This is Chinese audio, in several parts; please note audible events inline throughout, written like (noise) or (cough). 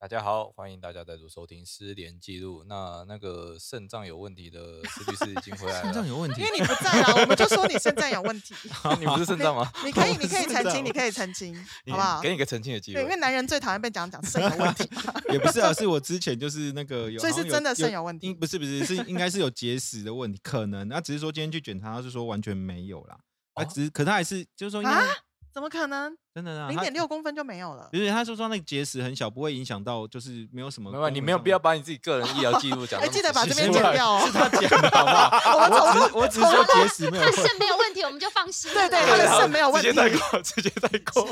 大家好，欢迎大家再度收听《失联记录》。那那个肾脏有问题的施律师已经回来了。肾脏有问题因为你不在啊，我们就说你肾脏有问题。(laughs) 你不是肾脏吗？(laughs) 你可以，你可以澄清，你可以澄清，(laughs) 好不好给？你个澄清的机对，因为。男人最讨厌被讲讲肾有问题，也不是啊，是我之前就是那个有，所以是真的肾有有问题不是不是是应该是有结石的问题，可能那只是说今天去检查，他是说完全没有啦，啊哦只是可他还是就是说应啊该怎么可能？真的啊，零他点六公分就没有了不。是他说说那个结石很小，不会影响到就是没有什么没有，你没有必要把你自己个人医疗记录讲 (laughs) 哎，那么记得把这边剪掉哦。是他剪的好不好？(laughs) 我只我说结石没有他的肾没有问题，我们就放心。对对他的好肾没有问题直接代购，直接代购。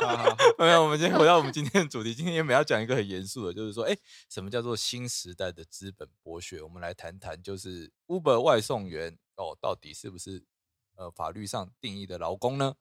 (laughs) 没有，我们今天回到我们今天的主题，今天原本要讲一个很严肃的，就是说，哎，什么叫做新时代的资本剥削？我们来谈谈，就是 Uber 外送员哦，到底是不是呃法律上定义的劳工呢？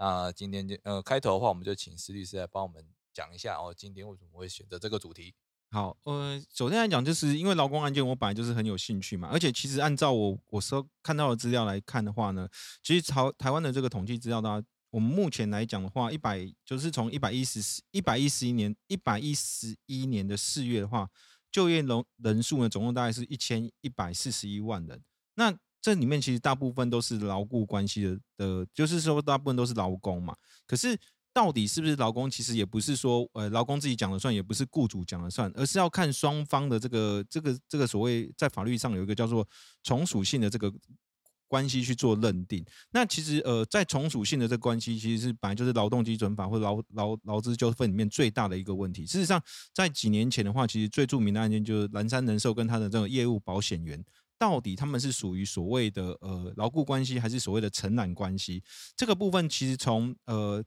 那今天就呃开头的话，我们就请施律师来帮我们讲一下哦，今天为什么会选择这个主题？好，呃，首先来讲，就是因为劳工案件，我本来就是很有兴趣嘛，而且其实按照我我所看到的资料来看的话呢，其实台台湾的这个统计资料呢，我们目前来讲的话，一百就是从一百一十一百一十一年一百一十一年的四月的话，就业人人数呢，总共大概是一千一百四十一万人。那这里面其实大部分都是劳雇关系的的，就是说大部分都是劳工嘛。可是到底是不是劳工，其实也不是说呃劳工自己讲了算，也不是雇主讲了算，而是要看双方的这个这个这个所谓在法律上有一个叫做从属性的这个关系去做认定。那其实呃在从属性的这关系，其实是本来就是劳动基准法或者劳劳劳资纠纷里面最大的一个问题。事实上，在几年前的话，其实最著名的案件就是蓝山人寿跟他的这种业务保险员。到底他们是属于所谓的呃牢固关系，还是所谓的承揽关系？这个部分其实从呃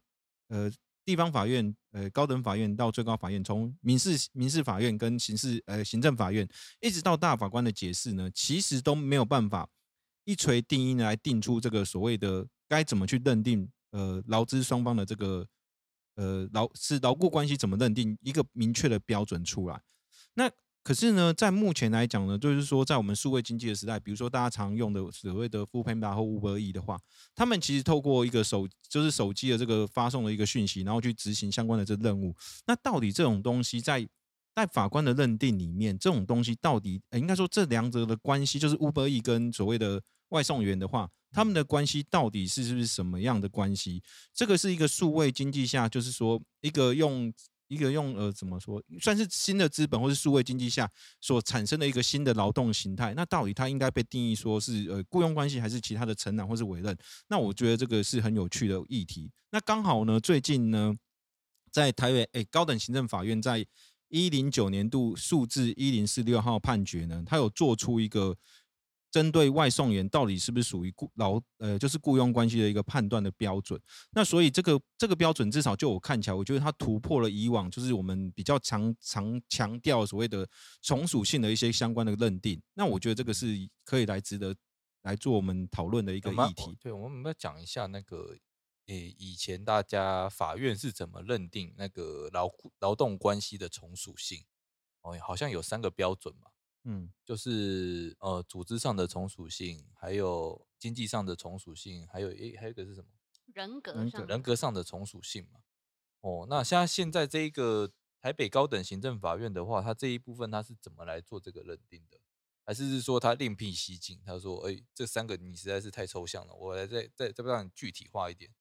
呃地方法院、呃高等法院到最高法院，从民事民事法院跟刑事呃行政法院，一直到大法官的解释呢，其实都没有办法一锤定音来定出这个所谓的该怎么去认定呃劳资双方的这个呃劳是劳固关系怎么认定一个明确的标准出来。那可是呢，在目前来讲呢，就是说，在我们数位经济的时代，比如说大家常用的所谓的 f o o Panda 或 Uber E 的话，他们其实透过一个手，就是手机的这个发送的一个讯息，然后去执行相关的这任务。那到底这种东西在在法官的认定里面，这种东西到底，应该说这两者的关系，就是 Uber E 跟所谓的外送员的话，他们的关系到底是是不是什么样的关系？这个是一个数位经济下，就是说一个用。一个用呃怎么说，算是新的资本或是数位经济下所产生的一个新的劳动形态。那到底它应该被定义说是呃雇佣关系，还是其他的承揽或是委任？那我觉得这个是很有趣的议题。那刚好呢，最近呢，在台北诶高等行政法院在一零九年度数字一零四六号判决呢，它有做出一个针对外送员到底是不是属于雇劳呃就是雇佣关系的一个判断的标准。那所以这个这个标准至少就我看起来，我觉得它突破了以往就是我们比较常常强调所谓的从属性的一些相关的认定。那我觉得这个是可以来值得来做我们讨论的一个议题。对，我们要讲一下那个，诶，以前大家法院是怎么认定那个劳劳动关系的从属性？哦，好像有三个标准嘛，嗯就是呃，组织上的从属性，还有经济上的从属性，还有诶，还有一个是什么？人格人上人格上的从属性嘛。哦，那像现在这一个台北高等行政法院的话，它这一部分它是怎么来做这个认定的？还是是说他另辟蹊径？他说：“哎、这三个你实在是太抽象了，我来再再再让你具体化一点。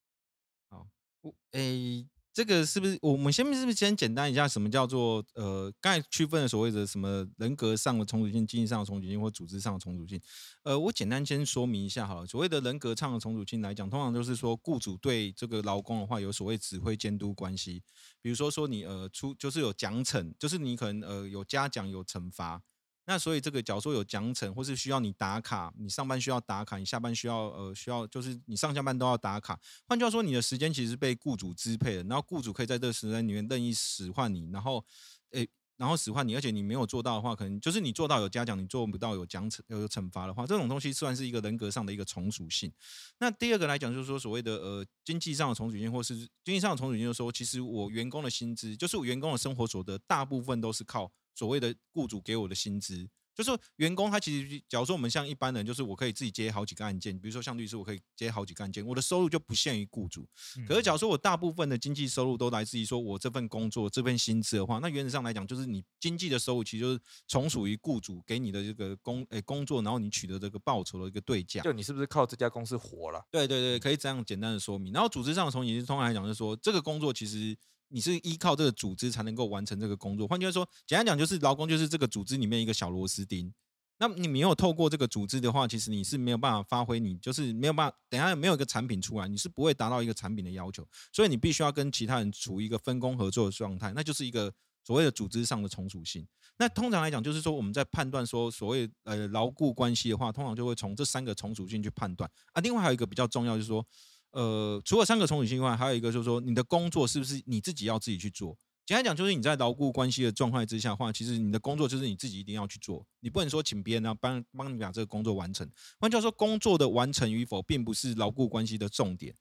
好我诶，这个是不是我们先是不是先简单一下，什么叫做呃，刚才区分了所谓的什么人格上的重组性、经济上的重组性或组织上的重组性？呃，我简单先说明一下好了。所谓的人格上的重组性来讲，通常就是说雇主对这个劳工的话有所谓指挥监督关系，比如说说你呃出就是有奖惩，就是你可能呃有嘉奖有惩罚。那所以这个，假如说有奖惩，或是需要你打卡，你上班需要打卡，你下班需要呃需要，就是你上下班都要打卡。换句话说，你的时间其实被雇主支配的，然后雇主可以在这个时间里面任意使唤你，然后诶，然然后使唤你，而且你没有做到的话，可能就是你做到有嘉奖，你做不到有奖惩有惩罚的话，这种东西算是一个人格上的一个从属性。那第二个来讲，就是说所谓的呃经济上的从属性，或是经济上的从属性，就是说其实我员工的薪资，就是我员工的生活所得，大部分都是靠所谓的雇主给我的薪资。就是员工他其实，假如说我们像一般人，就是我可以自己接好几个案件，比如说像律师，我可以接好几个案件，我的收入就不限于雇主。可是假如说我大部分的经济收入都来自于说我这份工作这份薪资的话，那原则上来讲，就是你经济的收入其实就是从属于雇主给你的这个工诶工作，然后你取得这个报酬的一个对价。就你是不是靠这家公司活了？对对对，可以这样简单的说明。然后组织上的从属性，通常来讲就是说，这个工作其实你是依靠这个组织才能够完成这个工作。换句话说，简单讲就是劳工就是这个组织里面一个小螺丝钉。那你没有透过这个组织的话，其实你是没有办法发挥，你就是没有办法。等下没有一个产品出来，你是不会达到一个产品的要求。所以你必须要跟其他人处于一个分工合作的状态，那就是一个所谓的组织上的从属性。那通常来讲，就是说我们在判断说所谓呃牢固关系的话，通常就会从这三个从属性去判断啊。另外还有一个比较重要，就是说呃，除了三个从属性以外，还有一个就是说你的工作是不是你自己要自己去做。简单讲，就是你在牢固关系的状态之下的话，其实你的工作就是你自己一定要去做，你不能说请别人啊帮帮你把这个工作完成。换句话说，工作的完成与否，并不是牢固关系的重点，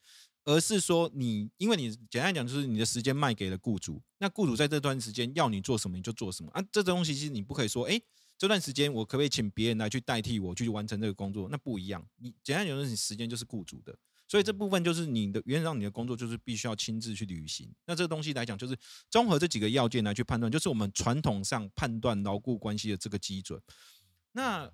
而是说你，因为你简单讲，就是你的时间卖给了雇主，那雇主在这段时间要你做什么，你就做什么啊。这东西其实你不可以说，哎，这段时间我可不可以请别人来去代替我去完成这个工作？那不一样。你简单讲，就是你时间就是雇主的。所以这部分就是你的原则上你的工作就是必须要亲自去履行。那这个东西来讲，就是综合这几个要件来去判断，就是我们传统上判断牢固关系的这个基准。那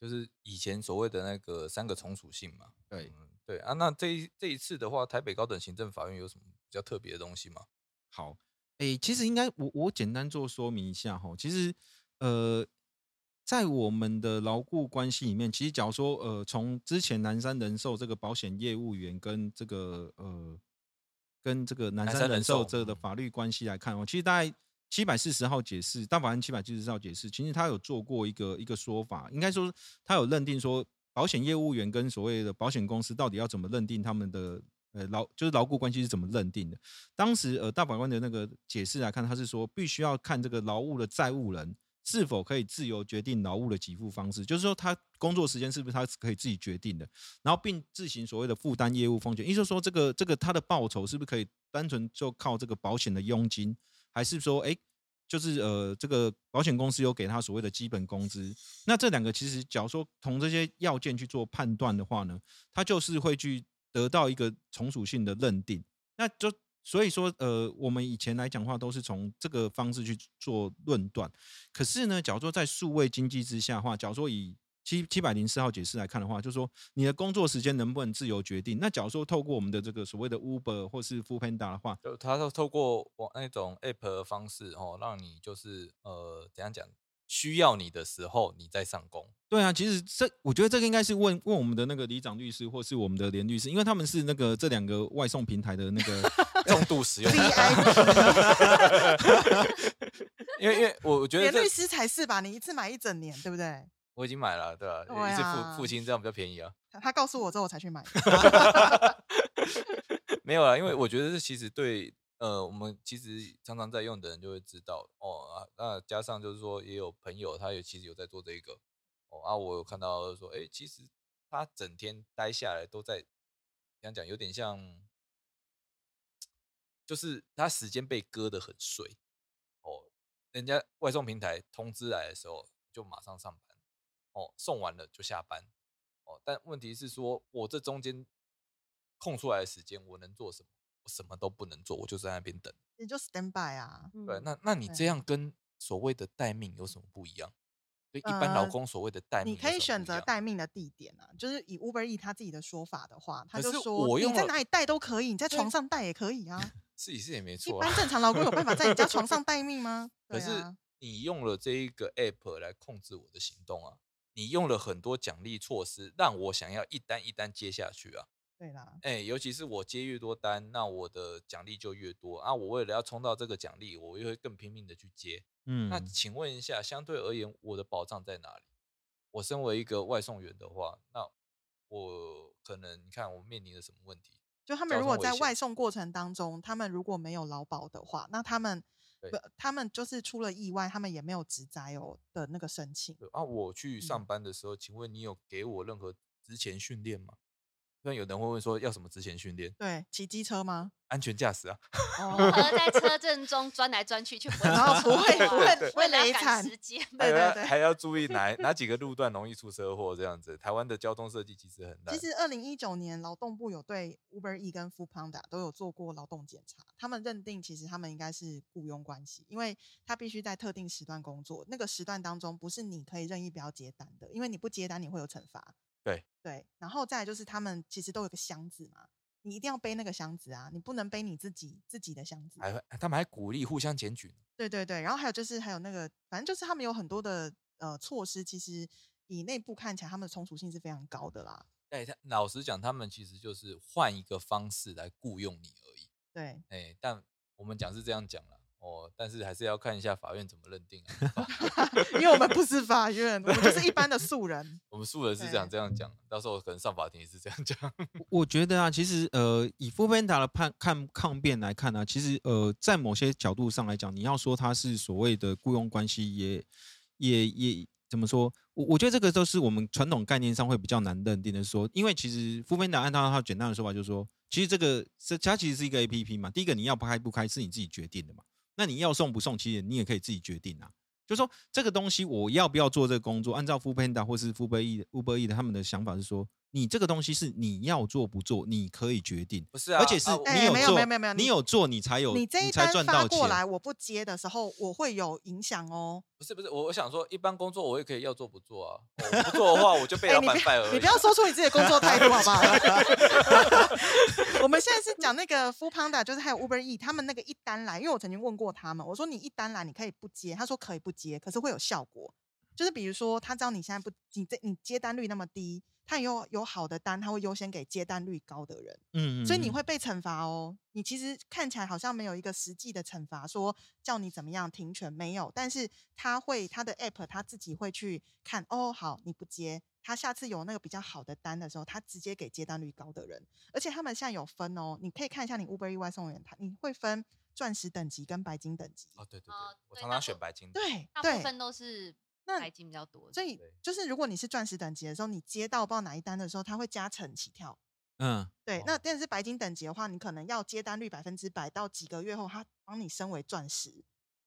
就是以前所谓的那个三个从属性嘛。对对啊，那这一这一次的话，台北高等行政法院有什么比较特别的东西吗？好，诶，其实应该我我简单做说明一下哈。其实呃。在我们的牢固关系里面，其实假如说，呃，从之前南山人寿这个保险业务员跟这个呃，跟这个南山人寿这个法律关系来看哦，其实大概七百四十号解释，大法官七百七十号解释，其实他有做过一个一个说法，应该说他有认定说，保险业务员跟所谓的保险公司到底要怎么认定他们的呃劳就是牢固关系是怎么认定的？当时呃大法官的那个解释来看，他是说必须要看这个劳务的债务人。是否可以自由决定劳务的给付方式？就是说，他工作时间是不是他可以自己决定的？然后并自行所谓的负担业务风险，意思说，这个这个他的报酬是不是可以单纯就靠这个保险的佣金，还是说，哎，就是呃，这个保险公司有给他所谓的基本工资？那这两个其实，假如说从这些要件去做判断的话呢，他就是会去得到一个从属性的认定，那就。所以说，呃，我们以前来讲话都是从这个方式去做论断。可是呢，假如说在数位经济之下的话，假如说以七七百零四号解释来看的话，就是说你的工作时间能不能自由决定？那假如说透过我们的这个所谓的 Uber 或是 f o o Panda 的话，就它透过网那种 App 的方式哦，让你就是呃怎样讲？需要你的时候，你再上工。对啊，其实这我觉得这个应该是问问我们的那个李长律师，或是我们的连律师，因为他们是那个这两个外送平台的那个 (laughs) 重度使用。(laughs) (laughs) 因为因为我我觉得连律师才是吧？你一次买一整年，对不对？我已经买了，对吧？一次付付清这样比较便宜啊。他告诉我之后，我才去买。没有啊，因为我觉得这其实对。呃，我们其实常常在用的人就会知道哦啊，那加上就是说也有朋友，他也其实有在做这个哦啊，我有看到说，哎，其实他整天待下来都在，讲讲有点像，就是他时间被割得很碎哦，人家外送平台通知来的时候就马上上班哦，送完了就下班哦，但问题是说我这中间空出来的时间我能做什么？我什么都不能做，我就在那边等。你就 stand by 啊？对，那那你这样跟所谓的待命有什么不一样？对，一般老公所谓的待命，你可以选择待命的地点啊。就是以 Uber E 他自己的说法的话，他就说我你在哪里待都可以，你在床上待也可以啊。是是也没错。一般正常老公有办法在你家床上待命吗？(laughs) 可是你用了这一个 App 来控制我的行动啊，你用了很多奖励措施，让我想要一单一单接下去啊。对啦，哎，尤其是我接越多单，那我的奖励就越多啊。我为了要冲到这个奖励，我又会更拼命的去接。嗯，那请问一下，相对而言，我的保障在哪里？我身为一个外送员的话，那我可能你看我面临的什么问题？就他们如果在外送过程当中，他们如果没有劳保的话，那他们不，他们就是出了意外，他们也没有职灾哦的那个申请。啊，我去嗯上班的时候，请问你有给我任何之前训练吗？那有人会问说要什么之前训练？对，骑机车吗？安全驾驶啊，哦 (laughs) 在车阵中钻来钻去，却不会然后不会不会为了要赶雷惨时间。还对对对要还要注意哪哪几个路段容易出车祸这样子。台湾的交通设计其实很烂其。实，二零一九年劳动部有对 Uber E 跟 f o o Panda 都有做过劳动检查，他们认定其实他们应该是雇佣关系，因为他必须在特定时段工作，那个时段当中不是你可以任意不要接单的，因为你不接单你会有惩罚。对对，然后再来就是他们其实都有个箱子嘛，你一定要背那个箱子啊，你不能背你自己自己的箱子。还会他们还鼓励互相检举呢。对对对，然后还有就是还有那个，反正就是他们有很多的呃措施，其实以内部看起来，他们的冲突性是非常高的啦。哎，他老实讲，他们其实就是换一个方式来雇佣你而已。对，哎，但我们讲是这样讲了哦，但是还是要看一下法院怎么认定啊。(laughs) 因为我们不是法院，我们就是一般的素人。(laughs) 我们素人是这样这样讲，到时候可能上法庭也是这样讲。(laughs) 我我觉得啊，其实呃，以 n d a 的判看抗辩来看呢、其实呃，在某些角度上来讲，你要说他是所谓的雇佣关系也，也也怎么说？我我觉得这个都是我们传统概念上会比较难认定的说，因为其实 n d a 按照他简单的说法就是说，其实这个是它其实是一个 A P P 嘛，第一个你要不开不开是你自己决定的嘛，那你要送不送，其实你也可以自己决定啊。就说这个东西我要不要做这个工作，按照 f o o Panda 或是 Uber E Uber E 的他们的想法是说，你这个东西是你要做不做，你可以决定，不是啊，而且是啊我哎没有你有做，没有没有没有你你有做你才有，你这一单发赚到钱。过来，我不接的时候，我会有影响哦。不是不是，我我想说，一般工作我也可以要做不做啊。我不做的话，我就被哎，老板你不 fire 而已。要你不要说出你自己的工作态度好不好？(laughs) 我们现在是讲那个 f o o Panda，就是还有 Uber E，他们那个一单来，因为我曾经问过他们，我说你一单来你可以不接，他说可以不接，可是会有效果。就是比如说，他知道你现在不，你这你接单率那么低，他有有好的单，他会优先给接单率高的人。嗯，嗯所以你嗯会被惩罚哦。你其实看起来好像没有一个实际的惩罚，说叫你怎么样停权没有，但是他会他的 app 他自己会去看哦，好你不接，他下次有那个比较好的单的时候，他直接给接单率高的人，而且他们现在有分哦，你可以看一下你 Uber E 外送员，他你会分钻石等级跟白金等级，哦，对对对哦，我常常选白金的。对大部对，分都是那白金比较多。所以对就是如果你是钻石等级的时候，你接到不知道哪一单的时候，它会加成起跳。嗯，对，哦那但是白金等级的话，你可能要接单率百分之百，到几个月后，它帮你升为钻石。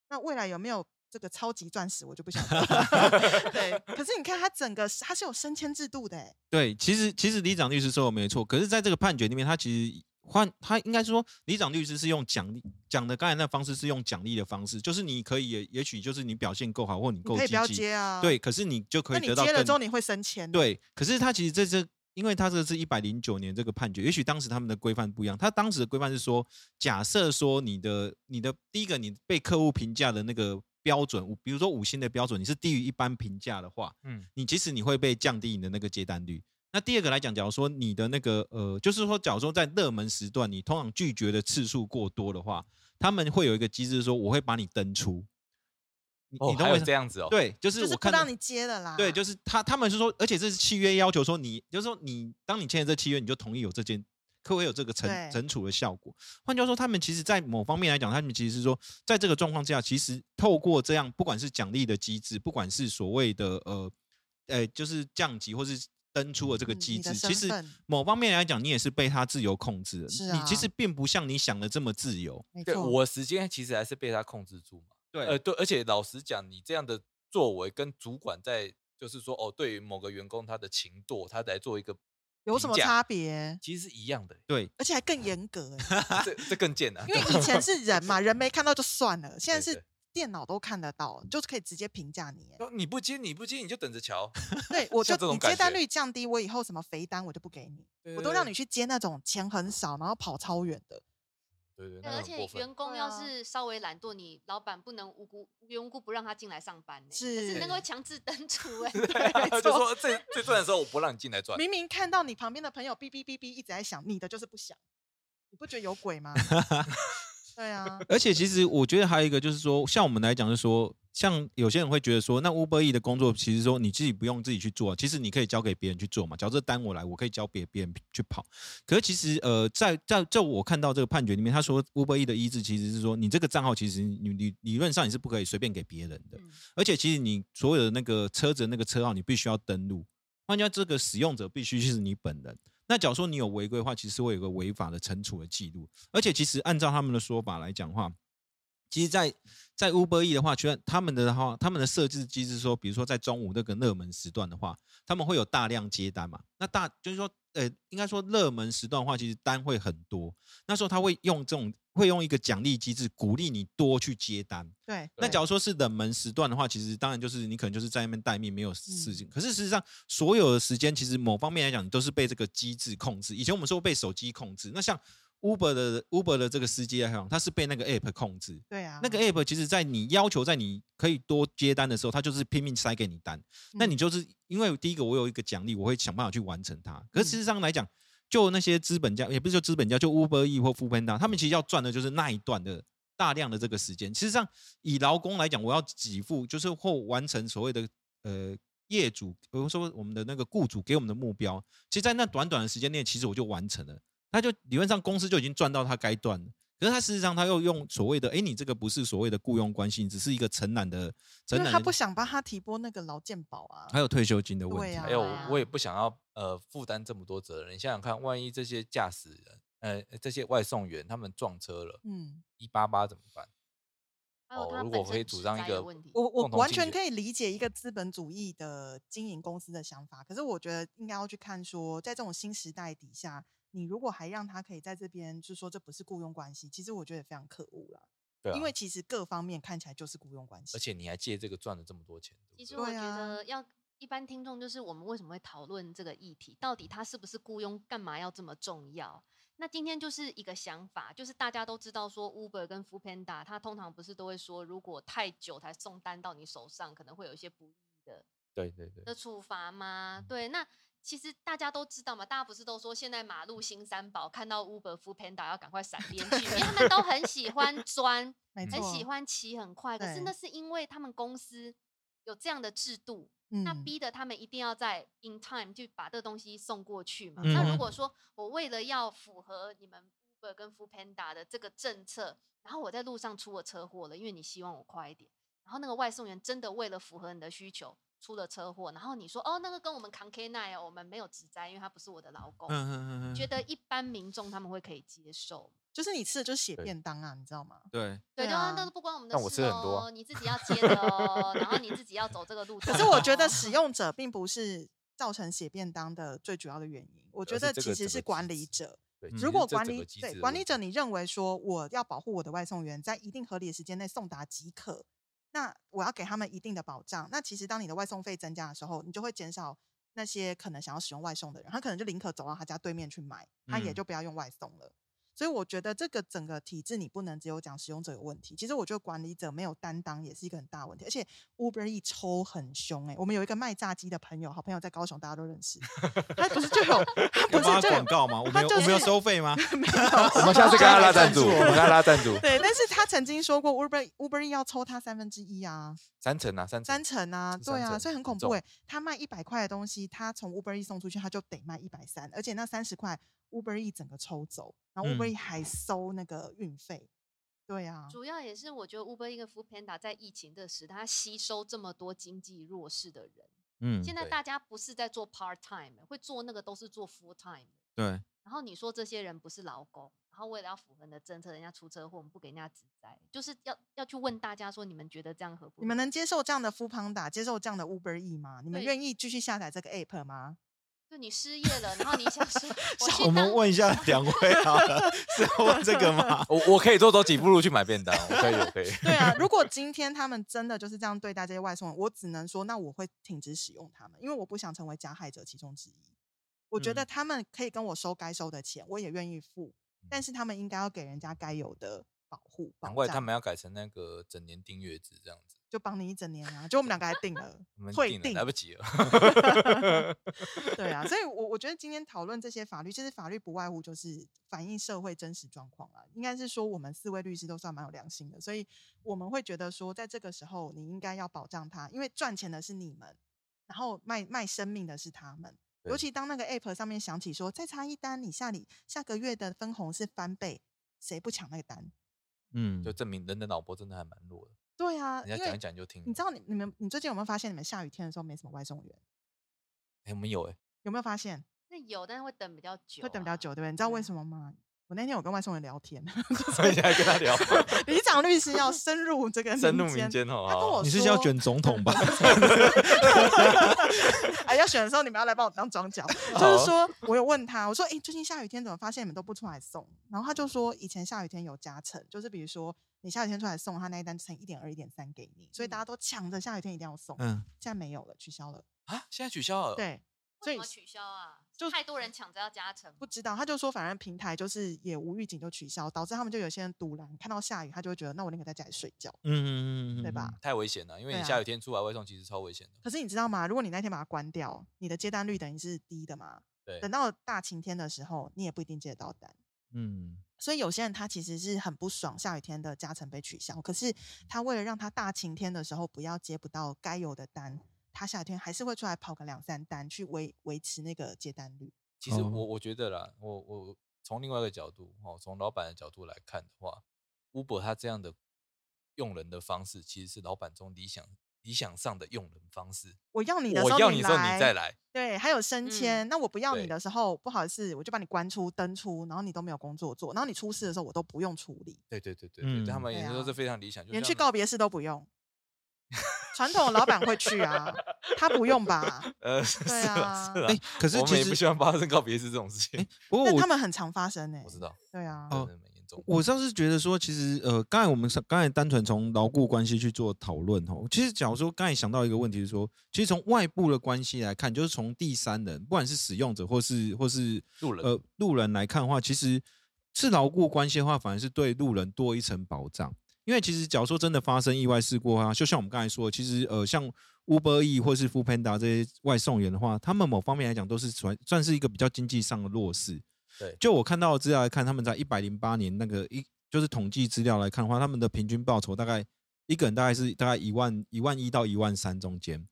那未来有没有这个超级钻石，我就不晓得了。(laughs) 对，可是你看，它整个它是有升迁制度的，哎，对，其实其实李长律师说的没错，可是在这个判决里面，他其实换他应该说李长律师是用奖励讲的，刚才那方式是用奖励的方式，就是你可以也也许就是你表现够好，或你你可以不要够积极，接啊。对，，可是你就可那你以得到接了之后，你会升迁。，对，可是他其实这这，因为他这个是一百零九年这个判决，也许当时他们的规范不一样。他当时的规范是说，假设说你的你的第一个你被客户评价的那个标准，比如说五星的标准，你是低于一般评价的话，嗯，你即使你会被降低你的那个接单率。那第二个来讲，假如说你的那个呃，就是说，假如说在热门时段，你通常拒绝的次数过多的话，他们会有一个机制说，我会把你登出。你哦，还你懂我意思有这样子哦。，对，就是我看到不让你接了啦。对，就是他他们是说，而且这是契约要求说你，就是说你当你签了这契约，你就同意有这件可会有这个惩惩处的效果。换句话说，他们其实在某方面来讲，他们其实是说，在这个状况之下，其实透过这样，不管是奖励的机制，不管是所谓的呃呃，就是降级或是登出了这个机制，其实某方面来讲，你也是被他自由控制的。是你其啊实并不像你想的这么自由。对没错。我时间其实还是被他控制住嘛。对呃，对，而且老实讲，你这样的作为跟主管在，就是说，哦，对于某个员工他的情惰，他来做一个有什么差别？其实是一样的，对，而且还更严格哎，(laughs) 这这更贱啊。(laughs) 因为以前是人嘛，人没看到就算了，现在是电脑都看得到，就是可以直接评价你哎。你不接，你不接，你就等着瞧。对，(laughs) 我就像这种你接单率降低，我以后什么肥单我就不给你，对我都让你去接那种钱很少，然后跑超远的。对对，对，而且。员工要是稍微懒惰，你老板不能无辜无缘无故不让他进来上班呢、是是那个会强制登出哎、(laughs) 对，就说最最赚的时候，我不让你进来 (laughs) 赚。明明看到你旁边的朋友哔哔哔哔一直在响，你的就是不响，你不觉得有鬼吗？对啊，而且其实我觉得还有一个就是说，像我们来讲，就是说像有些人会觉得说，那 Uber E 的工作其实说你自己不用自己去做，其实你可以交给别人去做嘛。假如这单我来，我可以交别别人去跑。可是其实呃，在在在我看到这个判决里面，他说 Uber E 的医治其实是说，你这个账号其实你你理论上你是不可以随便给别人的，嗯而且其实你所有的那个车子的那个车号你必须要登录，换句话，这个使用者必须是你本人。那假如说你有违规的话，其实会有个违法的惩处的记录。而且其实按照他们的说法来讲话，其实在，在 Uber E 的话，其实他们的话，他们的设置机制说，比如说在中午那个热门时段的话，他们会有大量接单嘛。那大就是说，呃，应该说热门时段的话，其实单会很多。那时候他会用这种，会用一个奖励机制，鼓励你多去接单。对，那假如说是冷门时段的话，其实当然就是你可能就是在那边待命，没有嗯事情。可是事实上，所有的时间其实某方面来讲，你都是被这个机制控制。以前我们说被手机控制，那像 Uber 的 Uber 的这个司机来讲，他是被那个 App 控制。对啊，那个 app 其实，在你要求在你可以多接单的时候，他就是拼命塞给你单。那你嗯就是因为第一个我有一个奖励，我会想办法去完成它。可事实上来讲，就那些资本家，也不是说资本家，就 Uber E 或 f o o p a n d a 他们其实要赚的就是那一段的大量的这个时间。事实上，以劳工来讲，我要给付就是或完成所谓的呃业主，比如说我们的那个雇主给我们的目标，其实，在那短短的时间内，其实我就完成了。他就理论上公司就已经赚到他该赚了。可是他事实上他又用所谓的，哎，你这个不是所谓的雇佣关系，只是一个承揽的承揽的，因为他不想帮他提拨那个劳健保啊。还有退休金的问题。啊还有我也不想要呃负担这么多责任。你想想看，万一这些驾驶人呃这些外送员他们撞车了，嗯，一八八怎么办？哦如果可以主张一个问题，我我完全可以理解一个资本主义的经营公司的想法，可是我觉得应该要去看说，在这种新时代底下，你如果还让他可以在这边，就说这不是雇佣关系，其实我觉得非常可恶啦。对啊，因为其实各方面看起来就是雇佣关系，而且你还借这个赚了这么多钱，对对其实我觉得要一般听众就是我们为什么会讨论这个议题，到底他是不是雇佣，干嘛要这么重要？那今天就是一个想法，就是大家都知道说 Uber 跟 f o o Panda，它通常不是都会说，如果太久才送单到你手上，可能会有一些不利的对对对，的处罚吗？对，那其实大家都知道嘛，大家不是都说现在马路新三宝看到 Uber、f o o Panda 要赶快闪 (laughs) 边去，因为他们都很喜欢 (laughs) 钻，很喜欢骑很快，可是那是因为他们公司有这样的制度，嗯。那逼得他们一定要在 in time 就把这个东西送过去嘛。嗯。那如果。说我为了要符合你们 Uber 跟 f o o Panda 的这个政策，然后我在路上出了车祸了，因为你希望我快一点，然后那个外送员真的为了符合你的需求出了车祸，然后你说哦那个跟我们扛 K 奈哦，我们没有职灾，因为他不是我的老公。嗯嗯嗯嗯，觉得一般民众他们会可以接受，就是你吃的就是血便当啊，你知道吗？对，对，就那都不关我们的但我事吃很多啊哦，你自己要接的哦，然后你自己要走这个路。可是我觉得使用者并不是造成血便当的最主要的原因，我觉而得其实是这个整个管理者。对，嗯其实如果管理对管理者你认为说我要保护我的外送员在一定合理的时间内送达即可，那我要给他们一定的保障。那其实当你的外送费增加的时候，你就会减少那些可能想要使用外送的人，他可能就宁可走到他家对面去买，他也嗯就不要用外送了。所以我觉得这个整个体制你不能只有讲使用者有问题，其实我觉得管理者没有担当也是一个很大问题。而且 Uber E 抽很凶哎、我们有一个卖炸鸡的朋友，好朋友在高雄，大家都认识，(laughs) 他不是就有他不是就有广告吗？我他就们有我们有收费吗？(laughs) 没有 (laughs) 我们下次跟他拉赞助，我们跟他拉赞助，对，但是他曾经说过 Uber Uber E 要抽他三分之一啊，三成啊，三成三成啊，对啊，所以很恐怖重哎、他卖一百块的东西，他从 Uber E 送出去，他就得卖一百三，而且那三十块 Uber E 整个抽走，然后 Uber 嗯 E 还收那个运费，对啊，主要也是我觉得 Uber 一个 f o o Panda 在疫情的时代，它吸收这么多经济弱势的人。嗯，对现在大家不是在做 part time，会做那个都是做 full time 的。对，然后你说这些人不是劳工，然后为了要符合你的政策，人家出车祸，我们不给人家职灾，就是要要去问大家说，你们觉得这样合不合？你们能接受这样的 f o o Panda，接受这样的 Uber E 吗？你们对愿意继续下载这个 app 吗？就你失业了，然后你想说，(laughs) 我我们问一下两位好了，(laughs) 是要问这个吗？(laughs) 我我可以多走几步路去买便当，我可以，我可以。对啊，如果今天他们真的就是这样对待这些外送员，我只能说，那我会停止使用他们，因为我不想成为加害者其中之一。我觉得嗯他们可以跟我收该收的钱，我也愿意付，但是他们应该要给人家该有的保护。难怪他们要改成那个整年订阅制这样子。就帮你一整年啊，就我们两个还定了我们定了，来不及了。对啊，所以我我觉得今天讨论这些法律，其实法律不外乎就是反映社会真实状况啊。应该是说我们四位律师都算蛮有良心的，所以我们会觉得说，在这个时候你应该要保障他，因为赚钱的是你们，然后卖卖生命的是他们。尤其当那个 app 上面响起说再差一单，你下里下个月的分红是翻倍，谁不抢那个单？嗯就，证明人的脑波真的还蛮弱的，对啊，因人家讲一讲就听。你知道你你们你最近有没有发现，你们下雨天的时候没什么外送员？哎，我们有哎，有没有发现那有，但是会等比较久、会等比较。久，对不对？你知道为什么吗？我那天我跟外送员聊天，(laughs) 所以你还跟他聊，李长律师要深入这个 (laughs) 深入民民间哦。他跟我你是要说卷总统吧？(laughs) 哎，要选的时候你们要来帮我当庄脚。就好是说，我有问他，我说，哎、最近下雨天怎么发现你们都不出来送？然后他就说，以前下雨天有加成，就是比如说你下雨天出来送，他那一单乘一点二、一点三给你，所以大家都抢着下雨天一定要送。嗯，现在没有了，取消了。啊，现在取消了。，对，所以为什么取消啊？就太多人抢着要加成，不知道，他就说反正平台就是也无预警就取消，导致他们就有些人堵拦，看到下雨他就会觉得，那我宁可在家里睡觉，嗯嗯嗯，对吧？？太危险了，因为你下雨天出来外送其实超危险的。可是你知道吗？如果你那天把它关掉，你的接单率等于是低的嘛。对等到大晴天的时候，你也不一定接得到单。嗯，所以有些人他其实是很不爽下雨天的加成被取消，可是他为了让他大晴天的时候不要接不到该有的单，他夏天还是会出来跑个两三单去维维持那个接单率。其实哦我我觉得啦，我我从另外一个角度哦，从老板的角度来看的话，Uber 他这样的用人的方式，其实是老板中理想理想上的用人方式。我要你的时候我要你的时候，你再来，对，还有升迁。那我不要你的时候，不好意思，我就把你关出登出，然后你都没有工作做，然后你出事的时候我都不用处理，对对对对对，对他们也都是非常理想，就连去告别式都不用。传统老板会去啊，他不用吧？(laughs) 呃 (laughs) 对啊是啊哎，可是我们也不其实希望发生告别式这种事情哎，，不过他们很常发生呢、我知道，对啊，哦。我倒是觉得说，其实呃，刚才我们是刚才单纯从牢固关系去做讨论哦。其实假如说刚才想到一个问题是说，其实从外部的关系来看，就是从第三人，不管是使用者或是或是路人呃路人来看的话，其实是牢固关系的话，反而是对路人多一层保障。因为其实假如说真的发生意外事故啊，就像我们刚才说的，其实呃像 Uber E 或是 f o o Panda 这些外送员的话，他们某方面来讲都是算算是一个比较经济上的弱势。对就我看到的资料来看，他们在一百零八年那个一就是统计资料来看的话，他们的平均报酬大概一个人大概是大概一万一万一到一万三中间。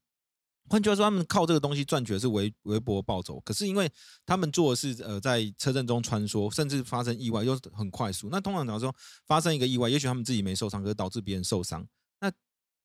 换句话说，他们靠这个东西赚取的是微微薄报酬，可是因为他们做的是呃在车阵中穿梭，甚至发生意外又是很快速。那通常假如说发生一个意外，也许他们自己没受伤，可是导致别人受伤，那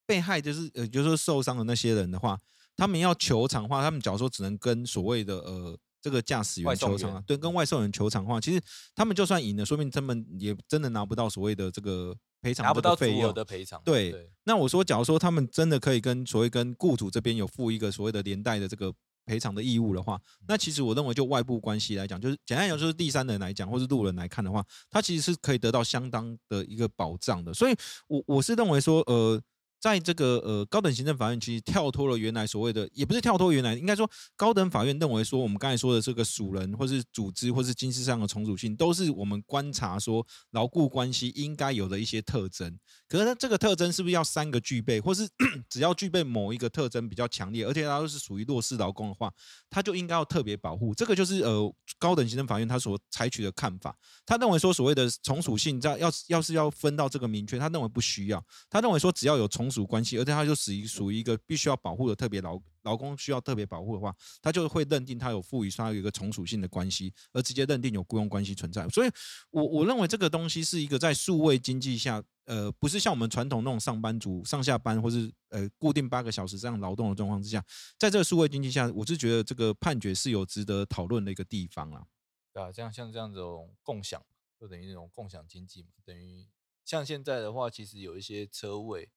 被害就是呃就是说受伤的那些人的话，他们要求偿的话，他们假如说只能跟所谓的呃这个驾驶员求偿啊，对，跟外送员求偿的话，其实他们就算赢了，说明他们也真的拿不到所谓的这个赔偿拿不到足额这个费用的赔偿。对对，那我说，假如说他们真的可以跟所谓跟雇主这边有负一个所谓的连带的这个赔偿的义务的话，那其实我认为就外部关系来讲，就是简单来讲，就是第三人来讲，或是路人来看的话，他其实是可以得到相当的一个保障的。所以我我是认为说，呃。在这个呃高等行政法院，其实跳脱了原来所谓的，也不是跳脱原来，应该说高等法院认为说，我们刚才说的这个属人或是组织或是经济上的从属性，都是我们观察说牢固关系应该有的一些特征。可是它这个特征是不是要三个具备，或是 (clears throat) 只要具备某一个特征比较强烈，而且它又是属于弱势劳工的话，他就应该要特别保护。这个就是呃高等行政法院他所采取的看法。他认为说所谓的从属性，在要要是要分到这个明确，他认为不需要。他认为说只要有从属关系，而且它就属于属于一个必须要保护的特别劳劳工需要特别保护的话，他就会认定他有赋予说他有一个从属性的关系，而直接认定有雇佣关系存在。所以我我认为这个东西是一个在数位经济下，呃，不是像我们传统那种上班族上下班或是呃固定八个小时这样劳动的状况之下，在这个数位经济下，我是觉得这个判决是有值得讨论的一个地方啦。对啊，这样像这样这种共享，就等于那种共享经济嘛，等于像现在的话，其实有一些车位，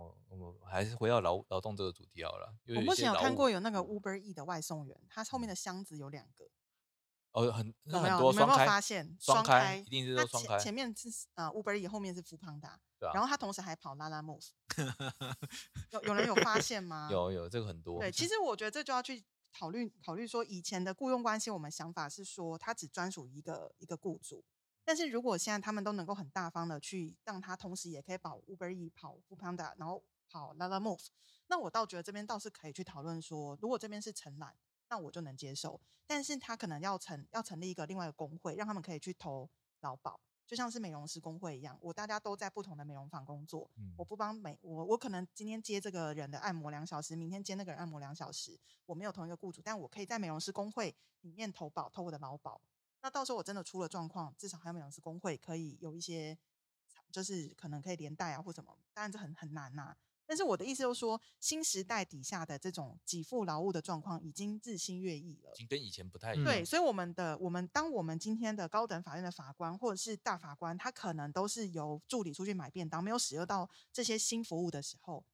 哦，我们还是回到劳劳动这个主题好了。我目前有看过有那个 Uber E 的外送员，他后面的箱子有两个，哦，很有没有？那很多你们有没有发现？双开开一定是它都双开前前面是呃 Uber E，后面是 Panda，对啊然后他同时还跑拉拉 Move，(laughs) 有有人有发现吗？有有这个很多。对，其实我觉得这就要去考虑考虑说，以前的雇佣关系，我们想法是说，他只专属于一个一个雇主。但是如果现在他们都能够很大方的去让他同时也可以跑 Uber E 跑 f o o Panda，然后跑 l a l a Move，那我倒觉得这边倒是可以去讨论说，如果这边是承揽，那我就能接受，但是他可能要成要成立一个另外一个工会，让他们可以去投劳保。就像是美容师工会一样，我大家都在不同的美容房工作，嗯我不帮美我我可能今天接这个人的按摩两小时，明天接那个人按摩两小时，我没有同一个雇主，但我可以在美容师工会里面投保，投我的劳保。那到时候我真的出了状况，至少还有美容师工会可以有一些，就是可能可以连带啊或什么，当然这很很难呐、但是我的意思就是说，新时代底下的这种给付劳务的状况已经日新月异了已。经跟以前不太一嗯样。对，所以我们的我们当我们今天的高等法院的法官或者是大法官，他可能都是由助理出去买便当，没有使用到这些新服务的时候，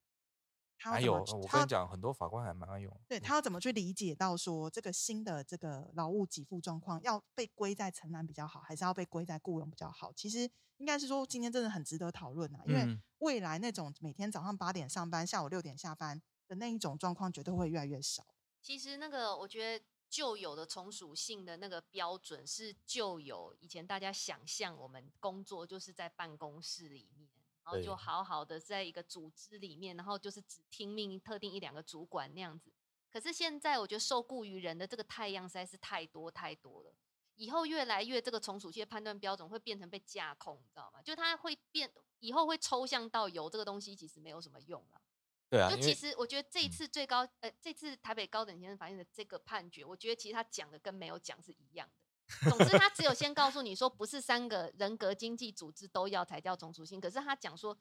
他还有，我跟你讲，很多法官还蛮爱用。对他要怎么去理解到说这个新的这个劳务给付状况要被归在承揽比较好，还是要被归在雇佣比较好？其实应该是说今天真的很值得讨论啊，因为嗯未来那种每天早上八点上班，下午六点下班的那一种状况，绝对会越来越少。其实那个我觉得旧有的从属性的那个标准是旧有以前大家想象我们工作就是在办公室里面，然后就好好的在一个组织里面，然后就是只听命特定一两个主管那样子。可是现在我觉得受雇于人的这个太阳实在是太多太多了。以后越来越这个从属性的判断标准会变成被架空，你知道吗？就它会变，以后会抽象到有这个东西其实没有什么用了。对啊，就其实我觉得这一嗯次最高，呃，这次台北高等行政法院的这个判决，我觉得其实他讲的跟没有讲是一样的。总之，他只有先告诉你说，不是三个人格经济组织都要才叫种族性，可是他讲说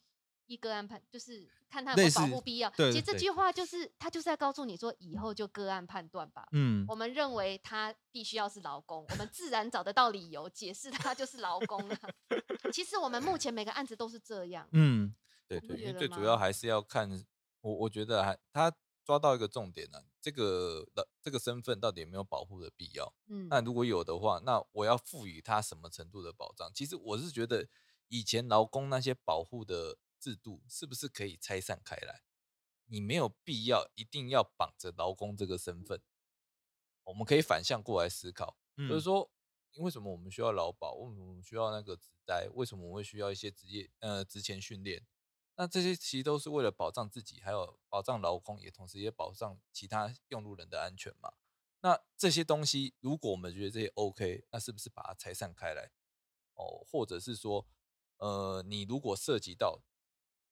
一个案判，就是看他有没有保护必要。对对其实这句话就是他就是在告诉你说，以后就个案判断吧。嗯我们认为他必须要是劳工，我们自然找得到理由解释他就是劳工啊。(laughs) 其实我们目前每个案子都是这样。嗯对对，不觉得因为最主要还是要看我，我觉得还他抓到一个重点呢、这个的这个身份到底有没有保护的必要？嗯，那如果有的话，那我要赋予他什么程度的保障？其实我是觉得以前劳工那些保护的制度是不是可以拆散开来？你没有必要一定要绑着劳工这个身份，我们可以反向过来思考，嗯，就是说，为什么我们需要劳保？为什么我们需要那个职灾？为什么我们会需要一些职业呃职前训练？那这些其实都是为了保障自己，还有保障劳工，也同时也保障其他用路人的安全嘛。那这些东西，如果我们觉得这些 OK，那是不是把它拆散开来？哦，或者是说，呃，你如果涉及到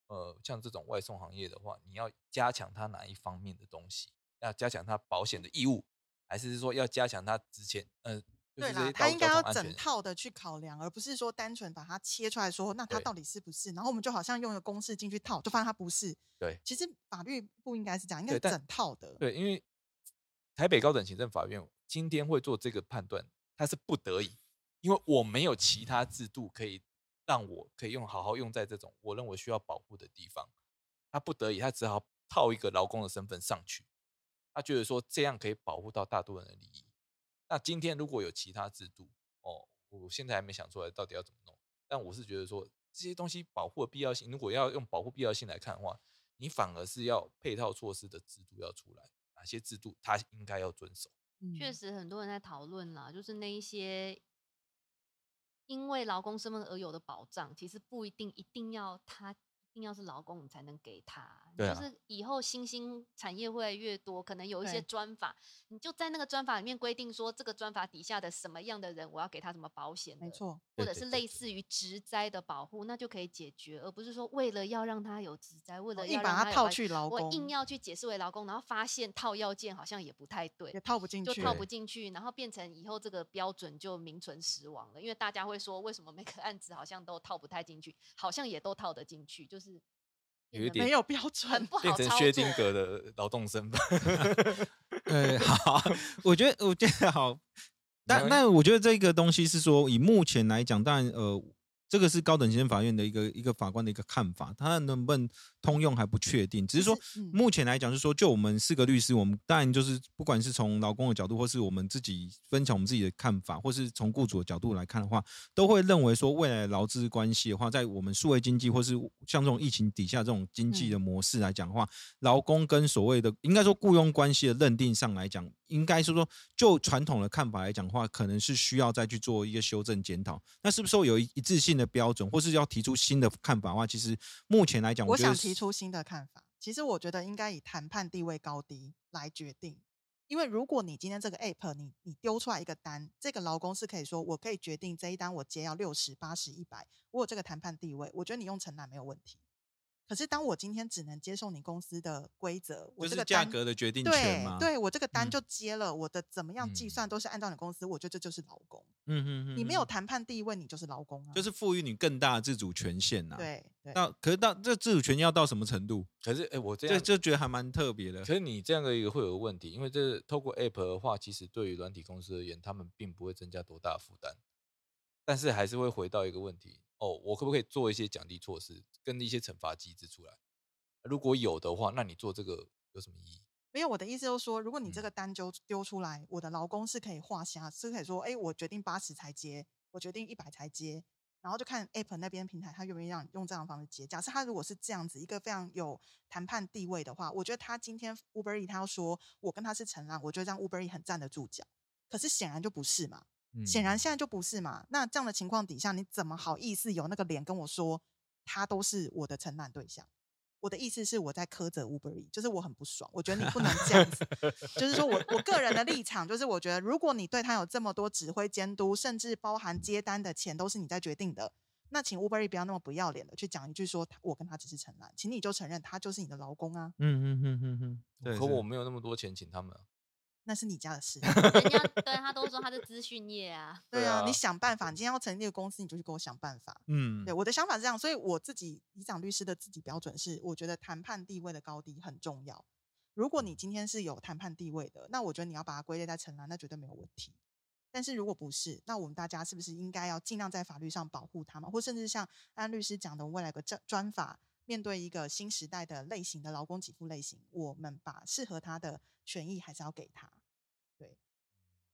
呃像这种外送行业的话，你要加强它哪一方面的东西？要加强它保险的义务，还是说要加强它之前呃，对啦，他应该要整套的去考量，而不是说单纯把它切出来说，那它到底是不是？然后我们就好像用一个公式进去套，就发现它不是。对其实法律不应该是这样，应该是整套的。对，因为台北高等行政法院今天会做这个判断，他是不得已，因为我没有其他制度可以让我可以用好好用在这种我认为需要保护的地方，他不得已，他只好套一个劳工的身份上去，他觉得说这样可以保护到大多人的利益。那今天如果有其他制度，哦，我现在还没想出来到底要怎么弄，但我是觉得说这些东西保护的必要性，如果要用保护必要性来看的话，你反而是要配套措施的制度要出来，哪些制度它应该要遵守。嗯确实很多人在讨论啦，就是那一些因为劳工身份而有的保障，其实不一定一定要他一定要是劳工你才能给他。对啊就是以后新兴产业会来越多，可能有一些专法，你就在那个专法里面规定说，这个专法底下的什么样的人，我要给他什么保险，没。错，或者是类似于职灾的保护，那就可以解决，而不是说为了要让他有职灾，为了要把它套让他有保去劳工，我硬要去解释为劳工，然后发现套要件好像也不太对也，套不进去。就套不进去，然后变成以后这个标准就名存实亡了。因为大家会说，为什么每个案子好像都套不太进去，好像也都套得进去，就是变得有一点没有标准，不。好变成薛定谔的劳动身份，呃，好，我觉得我觉得好，但没但我觉得这个东西是说，以目前来讲，当然呃，这个是高等行政法院的一个一个法官的一个看法，他能不能通用还不确定，只是说目前来讲，就是说，就我们四个律师，我们当然就是不管是从劳工的角度，或是我们自己分享我们自己的看法，或是从雇主的角度来看的话，都会认为说，未来的劳资关系的话，在我们数位经济或是像这种疫情底下这种经济的模式来讲的话，劳工跟所谓的应该说雇佣关系的认定上来讲，应该是说就传统的看法来讲的话，可能是需要再去做一个修正检讨。那是不是说有一一致性的标准，或是要提出新的看法的话，其实目前来讲，我想提出新的看法。其实我觉得应该以谈判地位高低来决定。因为如果你今天这个 app 你你丢出来一个单，这个劳工是可以说我可以决定这一单我接要六十八十一百，我有这个谈判地位，我觉得你用承揽没有问题。可是当我今天只能接受你公司的规则，我就是价这个价格的决定权对嘛。，对我这个单嗯就接了，我的怎么样计嗯算都是按照你公司，我觉得这就是劳工。嗯嗯嗯，你没有嗯谈判地位，你就是劳工啊。就是赋予你更大的自主权限呐。。对对，那可是到这自主权要到什么程度？可是哎，我这这样就觉得还蛮特别的可。是你这样的一个会有个问题，因为这透过 App 的话，其实对于软体公司而言，他们并不会增加多大的负担，但是还是会回到一个问题：哦，我可不可以做一些奖励措施，跟一些惩罚机制出来？如果有的话，那你做这个有什么意义？没有我的意思就是说，如果你这嗯个单丢丢出来，我的劳工是可以画下，是可以说，哎，我决定八十才接，我决定一百才接，然后就看 App 那边平台他愿不愿意让你用这样的方式接。假设他如果是这样子一个非常有谈判地位的话，我觉得他今天 Uber E 他要说我跟他是承揽，我觉得这样 Uber E 很站得住脚。可是显然就不是嘛，显然嗯现在就不是嘛。那这样的情况底下，你怎么好意思有那个脸跟我说他都是我的承揽对象？我的意思是我在苛责 Uber E，就是我很不爽，我觉得你不能这样子。就是说我我个人的立场，就是我觉得如果你对他有这么多指挥监督，甚至包含接单的钱都是你在决定的，那请 Uber E 不要那么不要脸的去讲一句说他我跟他只是承揽，请你就承认他就是你的劳工啊，嗯嗯嗯嗯嗯。对可我没有那么多钱请他们啊。那是你家的事。(laughs) 人家 (laughs) 对他都说他是资讯业啊，对啊，你想办法，你今天要成立一个公司，你就去给我想办法。嗯对，我的想法是这样，所以我自己以长律师的自己标准是，我觉得谈判地位的高低很重要。如果你今天是有谈判地位的，那我觉得你要把它归类在承揽，那绝对没有问题。但是如果不是，那我们大家是不是应该要尽量在法律上保护他们，或甚至像安律师讲的，我未来个专专法，面对一个新时代的类型的劳工给付类型，我们把适合他的权益还是要给他。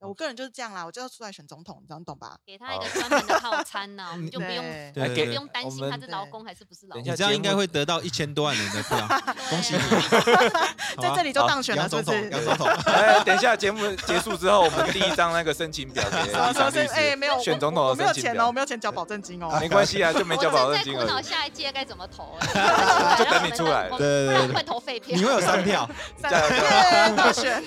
对，我个人就是这样啦，我就要出来选总统，你知道你懂吧？给他一个专门的套餐呐，我们就不用对 (laughs) 对对对不用担心他是劳对工还是不是劳工你。这样应该会得到一千多万人的票，(laughs) 恭喜你！(laughs) 在这里就当选了，总统，是不是？杨总统，哎，等一下节目结束之后，我们第一张那个申请表给什么什么是？李长律师哎，没有，选总统没有的申请表钱哦，我没有钱缴保证金哦。没关系啊，就没交保证金我正在苦恼。下一届该怎么投，就等你出来对对对然会投废票。你会有三票，三加油耶当选，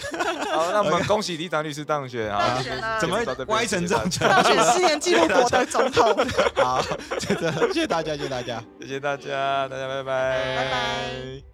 好，那我们恭喜李长律师当选选啊怎么歪成这种谢谢当选四年记录国的总统。好，真的谢谢大家，谢谢大家。大家谢谢大家，大家拜拜，拜拜。